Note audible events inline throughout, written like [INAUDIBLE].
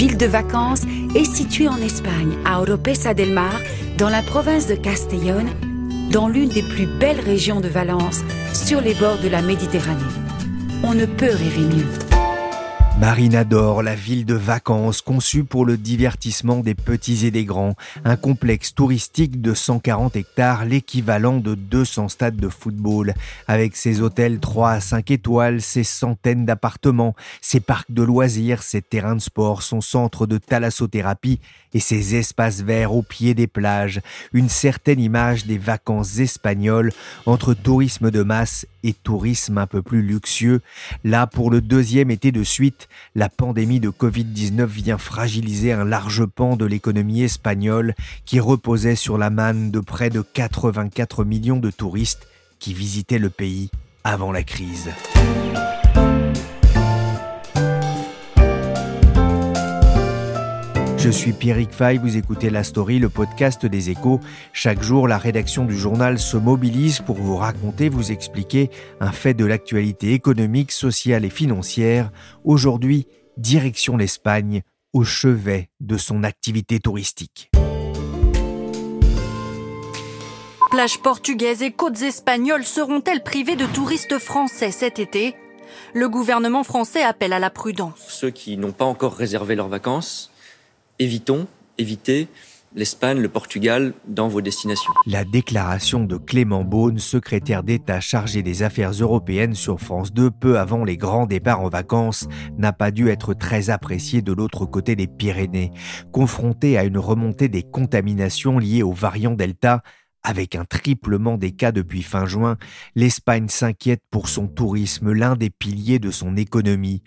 Ville de vacances, est située en Espagne, à Oropesa del Mar, dans la province de Castellón, dans l'une des plus belles régions de Valence, sur les bords de la Méditerranée. On ne peut rêver mieux. Marina d'Or, la ville de vacances conçue pour le divertissement des petits et des grands, un complexe touristique de 140 hectares, l'équivalent de 200 stades de football, avec ses hôtels 3 à 5 étoiles, ses centaines d'appartements, ses parcs de loisirs, ses terrains de sport, son centre de thalassothérapie et ses espaces verts au pied des plages, une certaine image des vacances espagnoles entre tourisme de masse et tourisme un peu plus luxueux. Là, pour le deuxième été de suite, la pandémie de Covid-19 vient fragiliser un large pan de l'économie espagnole qui reposait sur la manne de près de 84 millions de touristes qui visitaient le pays avant la crise. Je suis Pierrick Fay, vous écoutez La Story, le podcast des échos. Chaque jour, la rédaction du journal se mobilise pour vous raconter, vous expliquer un fait de l'actualité économique, sociale et financière. Aujourd'hui, direction l'Espagne, au chevet de son activité touristique. Plages portugaises et côtes espagnoles seront-elles privées de touristes français cet été? Le gouvernement français appelle à la prudence. Ceux qui n'ont pas encore réservé leurs vacances évitons, évitez l'Espagne, le Portugal dans vos destinations. La déclaration de Clément Beaune, secrétaire d'État chargé des affaires européennes sur France 2 peu avant les grands départs en vacances, n'a pas dû être très appréciée de l'autre côté des Pyrénées. Confronté à une remontée des contaminations liées au variant Delta, avec un triplement des cas depuis fin juin, l'Espagne s'inquiète pour son tourisme, l'un des piliers de son économie.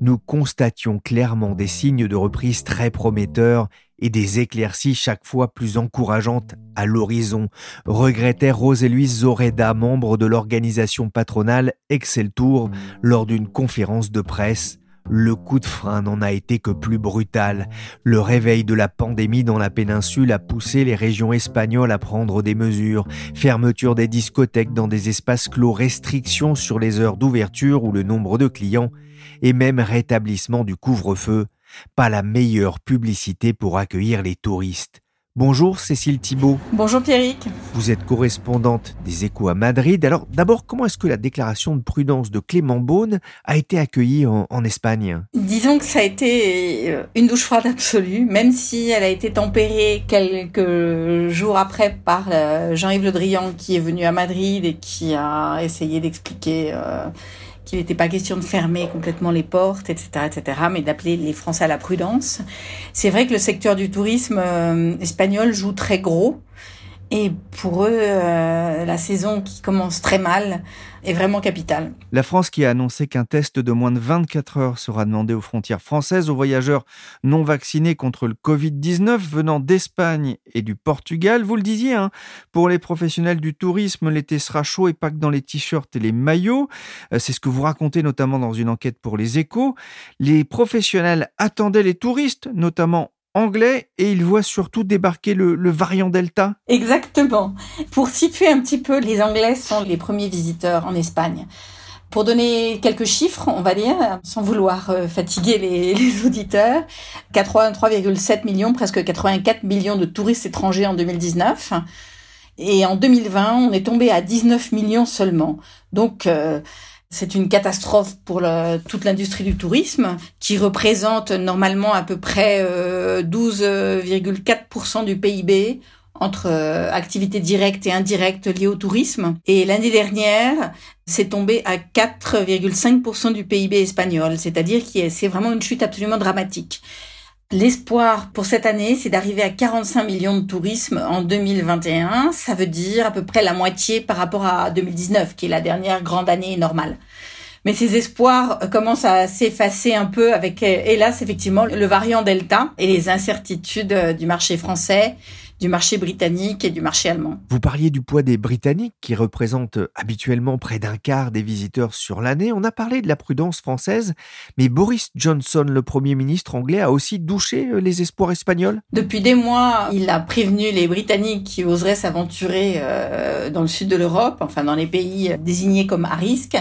Nous constations clairement des signes de reprise très prometteurs et des éclaircies chaque fois plus encourageantes à l'horizon, regrettait Rosé-Louise Zoreda, membre de l'organisation patronale Excel Tour, lors d'une conférence de presse le coup de frein n'en a été que plus brutal. Le réveil de la pandémie dans la péninsule a poussé les régions espagnoles à prendre des mesures. Fermeture des discothèques dans des espaces clos, restrictions sur les heures d'ouverture ou le nombre de clients, et même rétablissement du couvre-feu. Pas la meilleure publicité pour accueillir les touristes. Bonjour Cécile Thibault. Bonjour Pierrick. Vous êtes correspondante des Échos à Madrid. Alors d'abord, comment est-ce que la déclaration de prudence de Clément Beaune a été accueillie en, Espagne? Disons que ça a été euh, une douche froide absolue, même si elle a été tempérée quelques jours après par euh, Jean-Yves Le Drian qui est venu à Madrid et qui a essayé d'expliquer... Euh, qu'il n'était pas question de fermer complètement les portes, etc., etc., mais d'appeler les Français à la prudence. C'est vrai que le secteur du tourisme euh, espagnol joue très gros. Et pour eux, euh, la saison qui commence très mal est vraiment capitale. La France qui a annoncé qu'un test de moins de 24 heures sera demandé aux frontières françaises aux voyageurs non vaccinés contre le Covid-19 venant d'Espagne et du Portugal. Vous le disiez, hein, pour les professionnels du tourisme, l'été sera chaud et pas que dans les t-shirts et les maillots. Euh, c'est ce que vous racontez notamment dans une enquête pour les échos. Les professionnels attendaient les touristes, notamment anglais et il voit surtout débarquer le, variant Delta. Exactement. Pour situer un petit peu, les Anglais sont les premiers visiteurs en Espagne. Pour donner quelques chiffres, on va dire, sans vouloir euh, fatiguer les, [LAUGHS] auditeurs, 83,7 millions, presque 84 millions de touristes étrangers en 2019. Et en 2020, on est tombé à 19 millions seulement. Donc, euh, c'est une catastrophe pour toute l'industrie du tourisme qui représente normalement à peu près 12,4% euh, du PIB entre euh, activités directes et indirectes liées au tourisme. Et l'année dernière, c'est tombé à 4,5% du PIB espagnol, c'est-à-dire que c'est vraiment une chute absolument dramatique. L'espoir pour cette année, c'est d'arriver à 45 millions de tourisme en 2021. Ça veut dire à peu près la moitié par rapport à 2019, qui est la dernière grande année normale. Mais ces espoirs commencent à s'effacer un peu avec, hélas, effectivement, le variant Delta et les incertitudes du marché français du marché britannique et du marché allemand. Vous parliez du poids des Britanniques qui représentent habituellement près d'un quart des visiteurs sur l'année. On a parlé de la prudence française, mais Boris Johnson, le Premier ministre anglais, a aussi douché euh, les espoirs espagnols? Depuis des mois, il a prévenu les Britanniques qui oseraient s'aventurer euh, dans le sud de l'Europe, enfin dans les pays désignés comme à risque.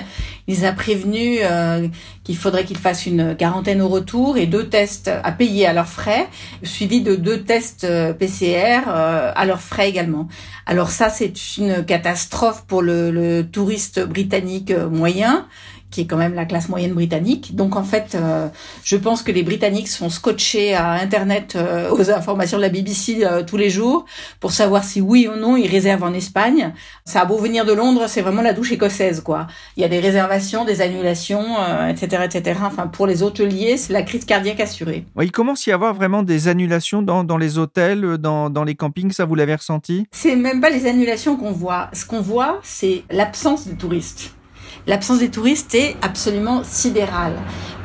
Il a prévenu euh, qu'il faudrait qu'ils fassent une quarantaine au retour et deux tests à payer à leurs frais, suivis de deux tests PCR euh, à leurs frais également. Alors ça, c'est une catastrophe pour le, le touriste britannique moyen qui est quand même la classe moyenne britannique. Donc en fait, euh, je pense que les Britanniques sont scotchés à Internet euh, aux informations de la BBC euh, tous les jours pour savoir si oui ou non ils réservent en Espagne. Ça a beau venir de Londres, c'est vraiment la douche écossaise quoi. Il y a des réservations, des annulations, etc., etc. Enfin pour les hôteliers, c'est la crise cardiaque assurée. il commence à y avoir vraiment des annulations dans, dans les hôtels, dans, dans les campings. Ça vous l'avez ressenti? C'est même pas les annulations qu'on voit. Ce qu'on voit, c'est l'absence de touristes l'absence des touristes est absolument sidérale.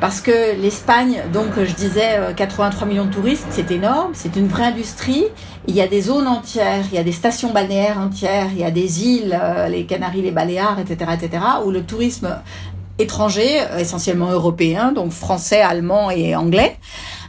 Parce que l'Espagne, donc je disais 83 euh, millions de touristes, c'est énorme, c'est une vraie industrie. Il y a des zones entières, il y a des stations balnéaires entières, il y a des îles, euh, les Canaries, les Baléares, etc., etc., où le tourisme étranger, essentiellement européen, donc français, allemand et anglais,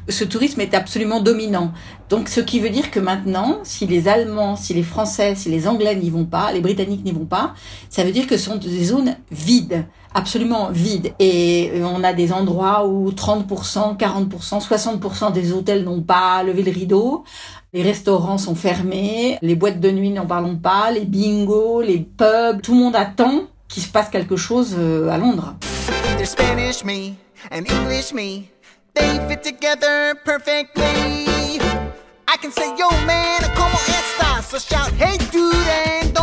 ce tourisme est absolument dominant. Donc, ce qui veut dire que maintenant, si les Allemands, si les Français, si les Anglais n'y vont pas, les Britanniques n'y vont pas, ça veut dire que ce sont des zones vides, absolument vides. Et on a des endroits où 30%, 40%, 60% des hôtels n'ont pas levé le rideau. Les restaurants sont fermés, les boîtes de nuit n'en parlons pas, les bingos, les pubs, tout le monde attend qu'il se passe quelque chose euh, à Londres. They fit together perfectly. I can say, yo man, como estas? So shout, hey dude, and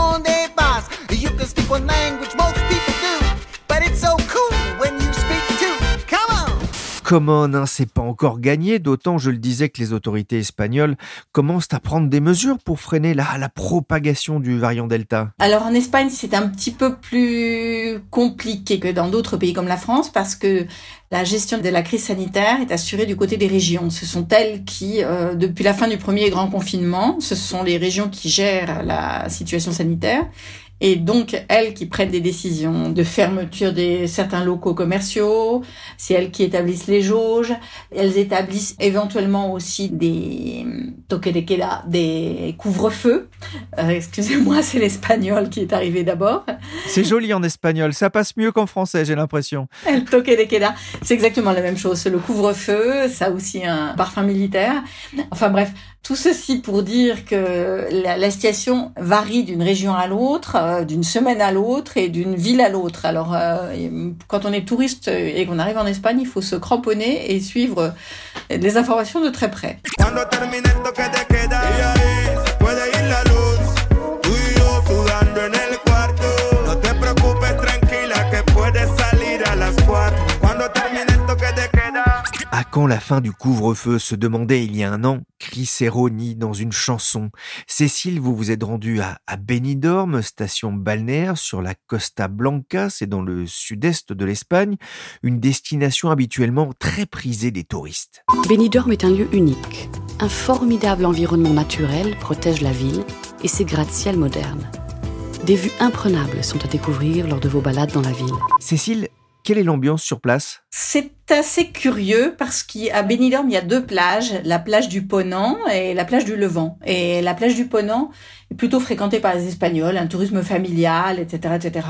on! Come on, hein, c'est pas encore gagné, d'autant, je le disais, que les autorités espagnoles commencent à prendre des mesures pour freiner la, la propagation du variant Delta. Alors en Espagne, c'est un petit peu plus compliqué que dans d'autres pays comme la France parce que la gestion de la crise sanitaire est assurée du côté des régions. Ce sont elles qui, euh, depuis la fin du premier grand confinement, ce sont les régions qui gèrent la situation sanitaire et donc elles qui prennent des décisions de fermeture des certains locaux commerciaux, c'est elles qui établissent les jauges, elles établissent éventuellement aussi des toque de queda, des couvre-feux. Euh, excusez-moi, c'est l'espagnol qui est arrivé d'abord. C'est joli en espagnol, ça passe mieux qu'en français, j'ai l'impression. De queda, c'est exactement la même chose, le couvre-feu, ça a aussi un parfum militaire. Enfin bref, tout ceci pour dire que la, situation varie d'une région à l'autre, euh, d'une semaine à l'autre et d'une ville à l'autre. Alors, euh, quand on est touriste et qu'on arrive en Espagne, il faut se cramponner et suivre les informations de très près. La fin du couvre-feu se demandait il y a un an Chris Eroni dans une chanson. Cécile, vous vous êtes rendu à, à Benidorm, station balnéaire sur la Costa Blanca, c'est dans le sud-est de l'Espagne, une destination habituellement très prisée des touristes. Benidorm est un lieu unique. Un formidable environnement naturel protège la ville et ses gratte-ciel modernes. Des vues imprenables sont à découvrir lors de vos balades dans la ville. Cécile, quelle est l'ambiance sur place? C'est assez curieux parce qu'à Benidorm, il y a deux plages, la plage du Ponant et la plage du Levant. Et la plage du Ponant est plutôt fréquentée par les Espagnols, un tourisme familial, etc., etc.,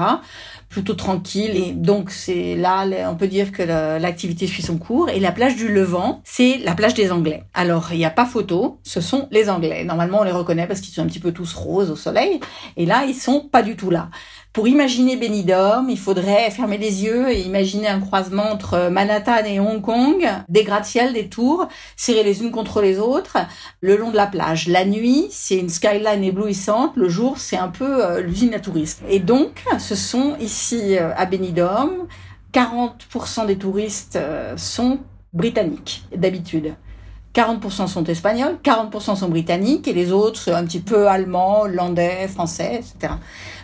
plutôt tranquille. Et donc, c'est là, on peut dire que l'activité suit son cours. Et la plage du Levant, c'est la plage des Anglais. Alors, il n'y a pas photo, ce sont les Anglais. Normalement, on les reconnaît parce qu'ils sont un petit peu tous roses au soleil. Et là, ils sont pas du tout là. Pour imaginer Benidorm, il faudrait fermer les yeux et imaginer un croisement entre Manhattan et Hong Kong, des gratte-ciel, des tours, serrées les unes contre les autres, le long de la plage. La nuit, c'est une skyline éblouissante. Le jour, c'est un peu euh, l'usine à touristes. Et donc, ce sont ici euh, à Benidorm, 40% des touristes euh, sont britanniques d'habitude. 40% sont espagnols, 40% sont britanniques et les autres un petit peu allemands, hollandais, français, etc.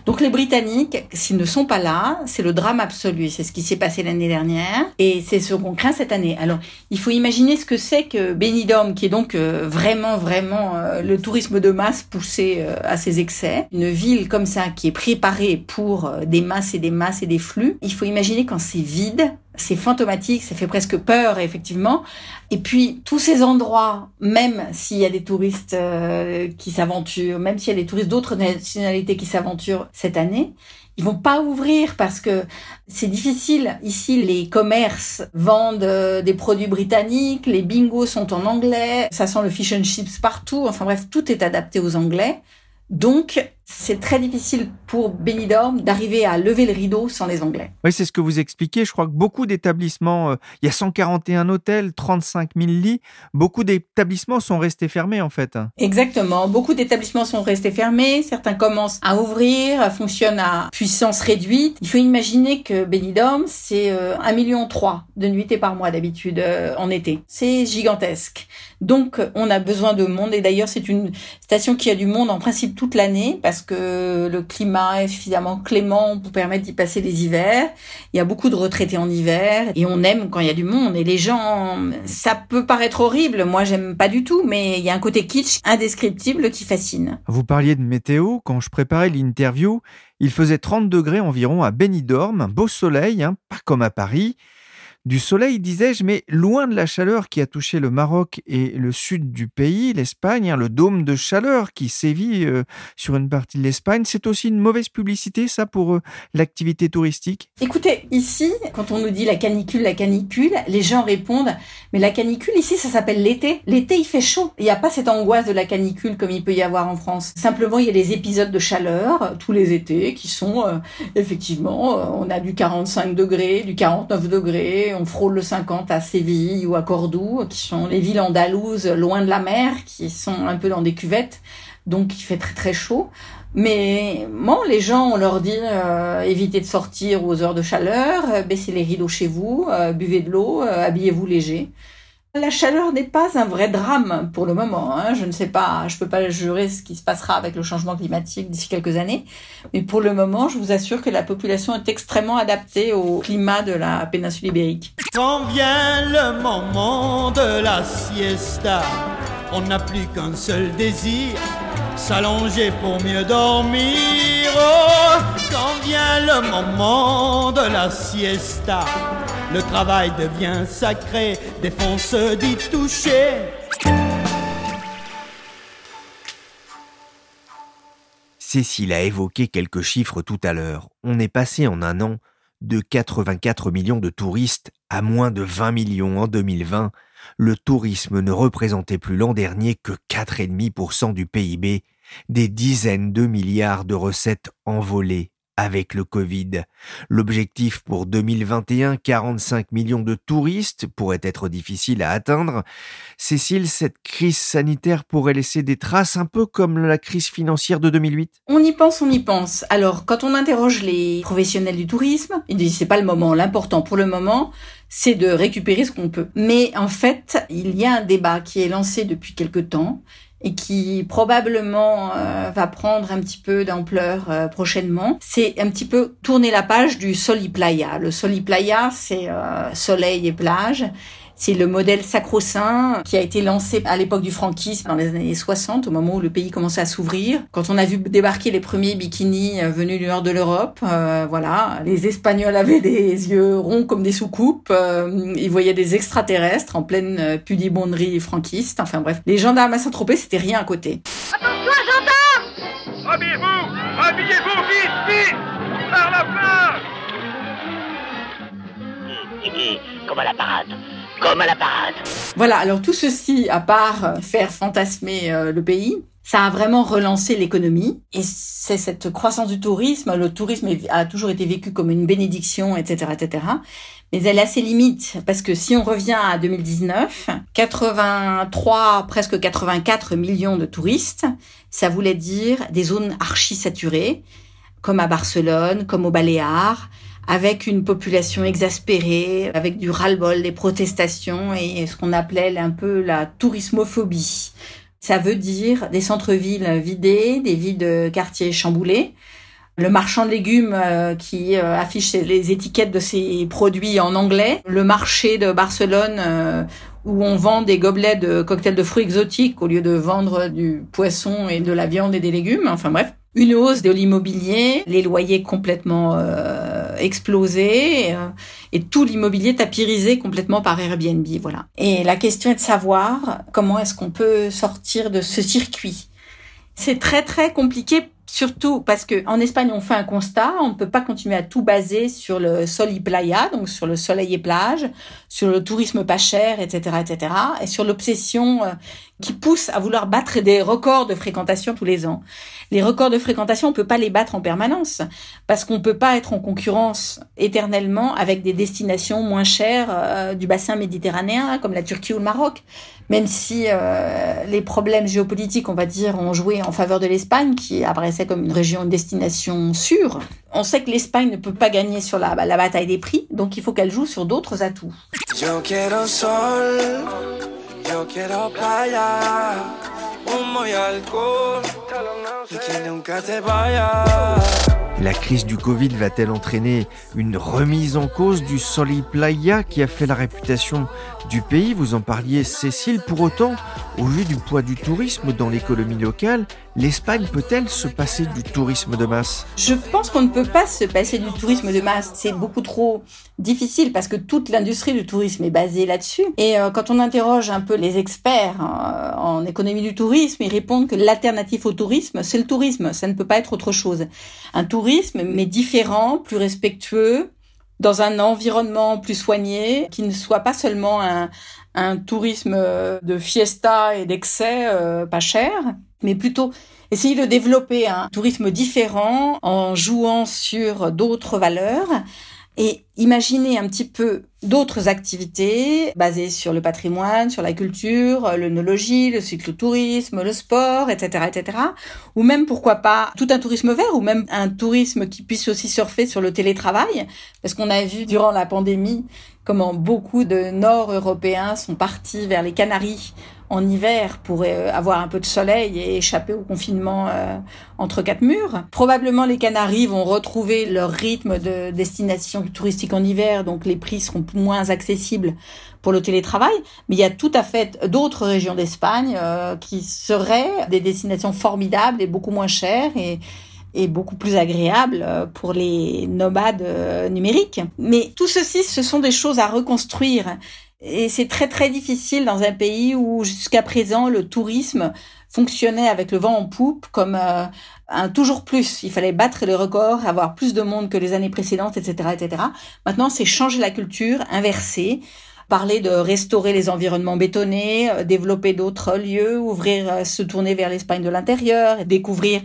Donc les Britanniques, s'ils ne sont pas là, c'est le drame absolu. C'est ce qui s'est passé l'année dernière et c'est ce qu'on craint cette année. Alors il faut imaginer ce que c'est que Benidorm, qui est donc euh, vraiment, vraiment euh, le tourisme de masse poussé euh, à ses excès. Une ville comme ça qui est préparée pour des masses et des masses et des flux. Il faut imaginer quand c'est vide, c'est fantomatique, ça fait presque peur, effectivement. Et puis, tous ces endroits, même s'il y a des touristes qui s'aventurent, même s'il y a des touristes d'autres nationalités qui s'aventurent cette année, ils vont pas ouvrir parce que c'est difficile. Ici, les commerces vendent euh, des produits britanniques, les bingos sont en anglais, ça sent le fish and chips partout. Enfin bref, tout est adapté aux anglais. Donc, c'est très difficile pour Benidorm d'arriver à lever le rideau sans les Anglais. Oui, c'est ce que vous expliquez. Je crois que beaucoup d'établissements, euh, il y a 141 hôtels, 35 000 lits, beaucoup d'établissements sont restés fermés en fait. Exactement, beaucoup d'établissements sont restés fermés, certains commencent à ouvrir, fonctionnent à puissance réduite. Il faut imaginer que Benidorm, c'est 1,3 euh, million de nuitées par mois d'habitude euh, en été. C'est gigantesque. Donc on a besoin de monde et d'ailleurs c'est une station qui a du monde en principe toute l'année parce que le climat est suffisamment clément pour permettre d'y passer les hivers. Il y a beaucoup de retraités en hiver et on aime quand il y a du monde. Et les gens, ça peut paraître horrible, moi j'aime pas du tout, mais il y a un côté kitsch indescriptible qui fascine. Vous parliez de météo, quand je préparais l'interview, il faisait 30 degrés environ à Benidorm, beau soleil, hein, pas comme à Paris. Du soleil, disais-je, mais loin de la chaleur qui a touché le Maroc et le sud du pays, l'Espagne, hein, le dôme de chaleur qui sévit euh, sur une partie de l'Espagne, c'est aussi une mauvaise publicité, ça, pour euh, l'activité touristique? Écoutez, ici, quand on nous dit la canicule, la canicule, les gens répondent, mais la canicule, ici, ça s'appelle l'été. L'été, il fait chaud. Il n'y a pas cette angoisse de la canicule comme il peut y avoir en France. Simplement, il y a des épisodes de chaleur euh, tous les étés qui sont, effectivement, on a du 45 degrés, du 49 degrés, on frôle le 50 à Séville ou à Cordoue, qui sont les villes andalouses loin de la mer, qui sont un peu dans des cuvettes, donc il fait très très chaud. Mais bon, les gens, on leur dit euh, évitez de sortir aux heures de chaleur, euh, baissez les rideaux chez vous, euh, buvez de l'eau, habillez-vous léger. La chaleur n'est pas un vrai drame pour le moment. Hein. Je ne sais pas, je peux pas jurer ce qui se passera avec le changement climatique d'ici quelques années, mais pour le moment, je vous assure que la population est extrêmement adaptée au climat de la péninsule ibérique. Quand vient le moment de la siesta, on n'a plus qu'un seul désir, s'allonger pour mieux dormir. Oh, quand vient le moment de la siesta le travail devient sacré, défonce d'y toucher. Cécile a évoqué quelques chiffres tout à l'heure. On est passé en un an de 84 millions de touristes à moins de 20 millions en 2020. Le tourisme ne représentait plus l'an dernier que 4,5% du PIB, des dizaines de milliards de recettes envolées avec le Covid. L'objectif pour 2021, 45 millions de touristes, pourrait être difficile à atteindre. Cécile, cette crise sanitaire pourrait laisser des traces un peu comme la crise financière de 2008 On y pense, on y pense. Alors, quand on interroge les professionnels du tourisme, ils disent c'est pas le moment. L'important pour le moment, c'est de récupérer ce qu'on peut. Mais en fait, il y a un débat qui est lancé depuis quelque temps et qui probablement euh, va prendre un petit peu d'ampleur euh, prochainement, c'est un petit peu tourner la page du Soli Playa. Le Soli Playa, c'est euh, soleil et plage. C'est le modèle sacro-saint qui a été lancé à l'époque du franquisme dans les années 60, au moment où le pays commençait à s'ouvrir. Quand on a vu débarquer les premiers bikinis euh, venus du nord de l'Europe, euh, voilà, les Espagnols avaient des yeux ronds comme des soucoupes. Euh, ils voyaient des extraterrestres en pleine pudibonderie franquiste. Enfin bref, les gendarmes à Saint-Tropez, c'était rien à côté. Attention, gendarmes Habillez-vous Habillez-vous vite, vite Par la plage Comme à la parade? Voilà, alors tout ceci, à part euh, faire fantasmer euh, le pays, ça a vraiment relancé l'économie. Et c'est cette croissance du tourisme. Le tourisme a toujours été vécu comme une bénédiction, etc., etc. Mais elle a ses limites parce que si on revient à 2019, 83, presque 84 millions de touristes, ça voulait dire des zones archi saturées, comme à Barcelone, comme aux Baléares, avec une population exaspérée, avec du ras-le-bol, des protestations et ce qu'on appelait un peu la tourismophobie. Ça veut dire des centres-villes vidés, des villes de quartiers chamboulés, le marchand de légumes euh, qui euh, affiche les étiquettes de ses produits en anglais, le marché de Barcelone euh, où on vend des gobelets de cocktails de fruits exotiques au lieu de vendre du poisson et de la viande et des légumes, enfin bref. Une hausse de l'immobilier, les loyers complètement explosés et tout l'immobilier tapirisé complètement par Airbnb, voilà. Et la question est de savoir comment est-ce qu'on peut sortir de ce circuit. C'est très très compliqué Surtout parce que en Espagne, on fait un constat, on ne peut pas continuer à tout baser sur le sol y playa, donc sur le soleil et plage, sur le tourisme pas cher, etc., etc., et sur l'obsession euh, qui pousse à vouloir battre des records de fréquentation tous les ans. Les records de fréquentation, on peut pas les battre en permanence parce qu'on peut pas être en concurrence éternellement avec des destinations moins chères euh, du bassin méditerranéen comme la Turquie ou le Maroc même si euh, les problèmes géopolitiques, on va dire, ont joué en faveur de l'Espagne, qui apparaissait comme une région, de destination sûre. On sait que l'Espagne ne peut pas gagner sur la, la bataille des prix, donc il faut qu'elle joue sur d'autres atouts. La crise du Covid va-t-elle entraîner une remise en cause du Soli Playa qui a fait la réputation du pays? Vous en parliez, Cécile. Pour autant, au vu du poids du tourisme dans l'économie locale, l'Espagne peut-elle se passer du tourisme de masse? Je pense qu'on ne peut pas se passer du tourisme de masse. C'est beaucoup trop difficile parce que toute l'industrie du tourisme est basée là-dessus. Et euh, quand on interroge un peu les experts euh, en économie du tourisme, ils répondent que l'alternative au tourisme, c'est le tourisme. Ça ne peut pas être autre chose. Un tourisme, mais différent, plus respectueux, dans un environnement plus soigné, qui ne soit pas seulement un, tourisme de fiesta et d'excès euh, pas cher, mais plutôt essayer de développer un tourisme différent en jouant sur d'autres valeurs et imaginer un petit peu d'autres activités basées sur le patrimoine, sur la culture, l'œnologie, le cyclotourisme, le sport, etc., etc. Ou même, pourquoi pas, tout un tourisme vert ou même un tourisme qui puisse aussi surfer sur le télétravail. Parce qu'on a vu durant la pandémie comment beaucoup de Nord-Européens sont partis vers les Canaries en hiver pour euh, avoir un peu de soleil et échapper au confinement euh, entre quatre murs. Probablement les Canaries vont retrouver leur rythme de destination touristique en hiver, donc les prix seront moins accessibles pour le télétravail. Mais il y a tout à fait d'autres régions d'Espagne euh, qui seraient des destinations formidables et beaucoup moins chères et et beaucoup plus agréables pour les nomades numériques. Mais tout ceci, ce sont des choses à reconstruire. Et c'est très très difficile dans un pays où jusqu'à présent le tourisme fonctionnait avec le vent en poupe comme euh, un toujours plus. Il fallait battre les records, avoir plus de monde que les années précédentes, etc., etc. Maintenant, c'est changer la culture, inverser, parler de restaurer les environnements bétonnés, euh, développer d'autres lieux, ouvrir, euh, se tourner vers l'Espagne de l'intérieur, découvrir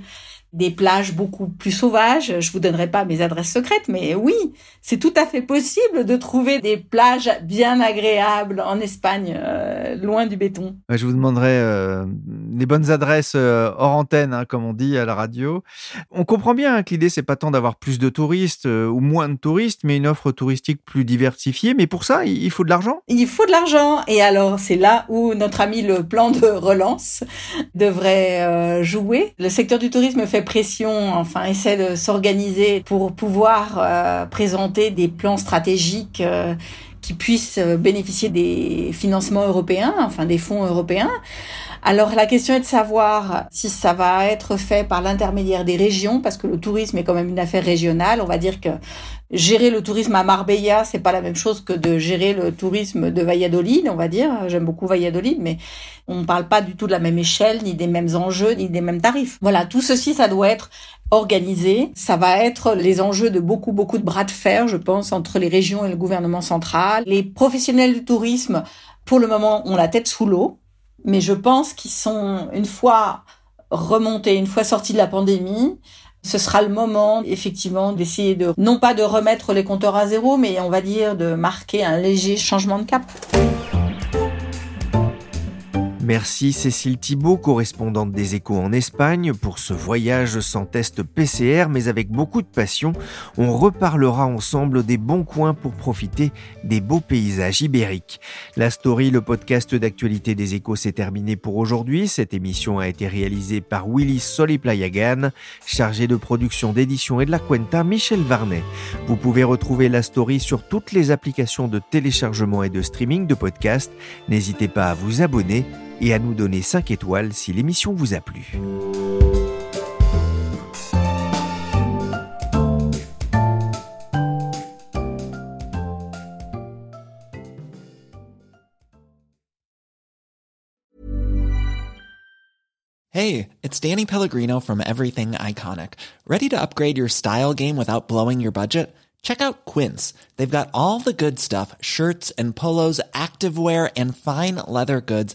des plages beaucoup plus sauvages. Je vous donnerai pas mes adresses secrètes, mais oui, c'est tout à fait possible de trouver des plages bien agréables en Espagne, euh, loin du béton. Je vous demanderai euh, les bonnes adresses euh, hors antenne, hein, comme on dit à la radio. On comprend bien hein, que l'idée c'est pas tant d'avoir plus de touristes ou moins de touristes, mais une offre touristique plus diversifiée. Mais pour ça, il faut de l'argent. Il faut de l'argent, et alors c'est là où notre ami le plan de relance devrait jouer. Le secteur du tourisme fait pression, enfin essaie de s'organiser pour pouvoir euh, présenter des plans stratégiques euh, qui puissent euh, bénéficier des financements européens, enfin des fonds européens. Alors la question est de savoir si ça va être fait par l'intermédiaire des régions, parce que le tourisme est quand même une affaire régionale. On va dire que gérer le tourisme à Marbella, c'est pas la même chose que de gérer le tourisme de Valladolid, on va dire. J'aime beaucoup Valladolid, mais on ne parle pas du tout de la même échelle, ni des mêmes enjeux, ni des mêmes tarifs. Voilà, tout ceci, ça doit être organisé. Ça va être les enjeux de beaucoup, beaucoup de bras de fer, je pense, entre les régions et le gouvernement central. Les professionnels du tourisme, pour le moment, ont la tête sous l'eau mais je pense qu'ils sont, une fois remontés, une fois sortis de la pandémie, ce sera le moment, effectivement, d'essayer de, non pas de remettre les compteurs à zéro, mais on va dire de marquer un léger changement de cap. Merci Cécile Thibault, correspondante des échos en Espagne, pour ce voyage sans test PCR, mais avec beaucoup de passion. On reparlera ensemble des bons coins pour profiter des beaux paysages ibériques. La story, le podcast d'actualité des échos, s'est terminé pour aujourd'hui. Cette émission a été réalisée par Willy Soliplayagan, chargé de production, d'édition et de la Cuenta, Michel Varnet. Vous pouvez retrouver la story sur toutes les applications de téléchargement et de streaming de podcasts. N'hésitez pas à vous abonner et à nous donner 5 étoiles si l'émission vous a plu. Hey, it's Danny Pellegrino from Everything Iconic. Ready to upgrade your style game without blowing your budget? Check out Quince. They've got all the good stuff shirts and polos, activewear, and fine leather goods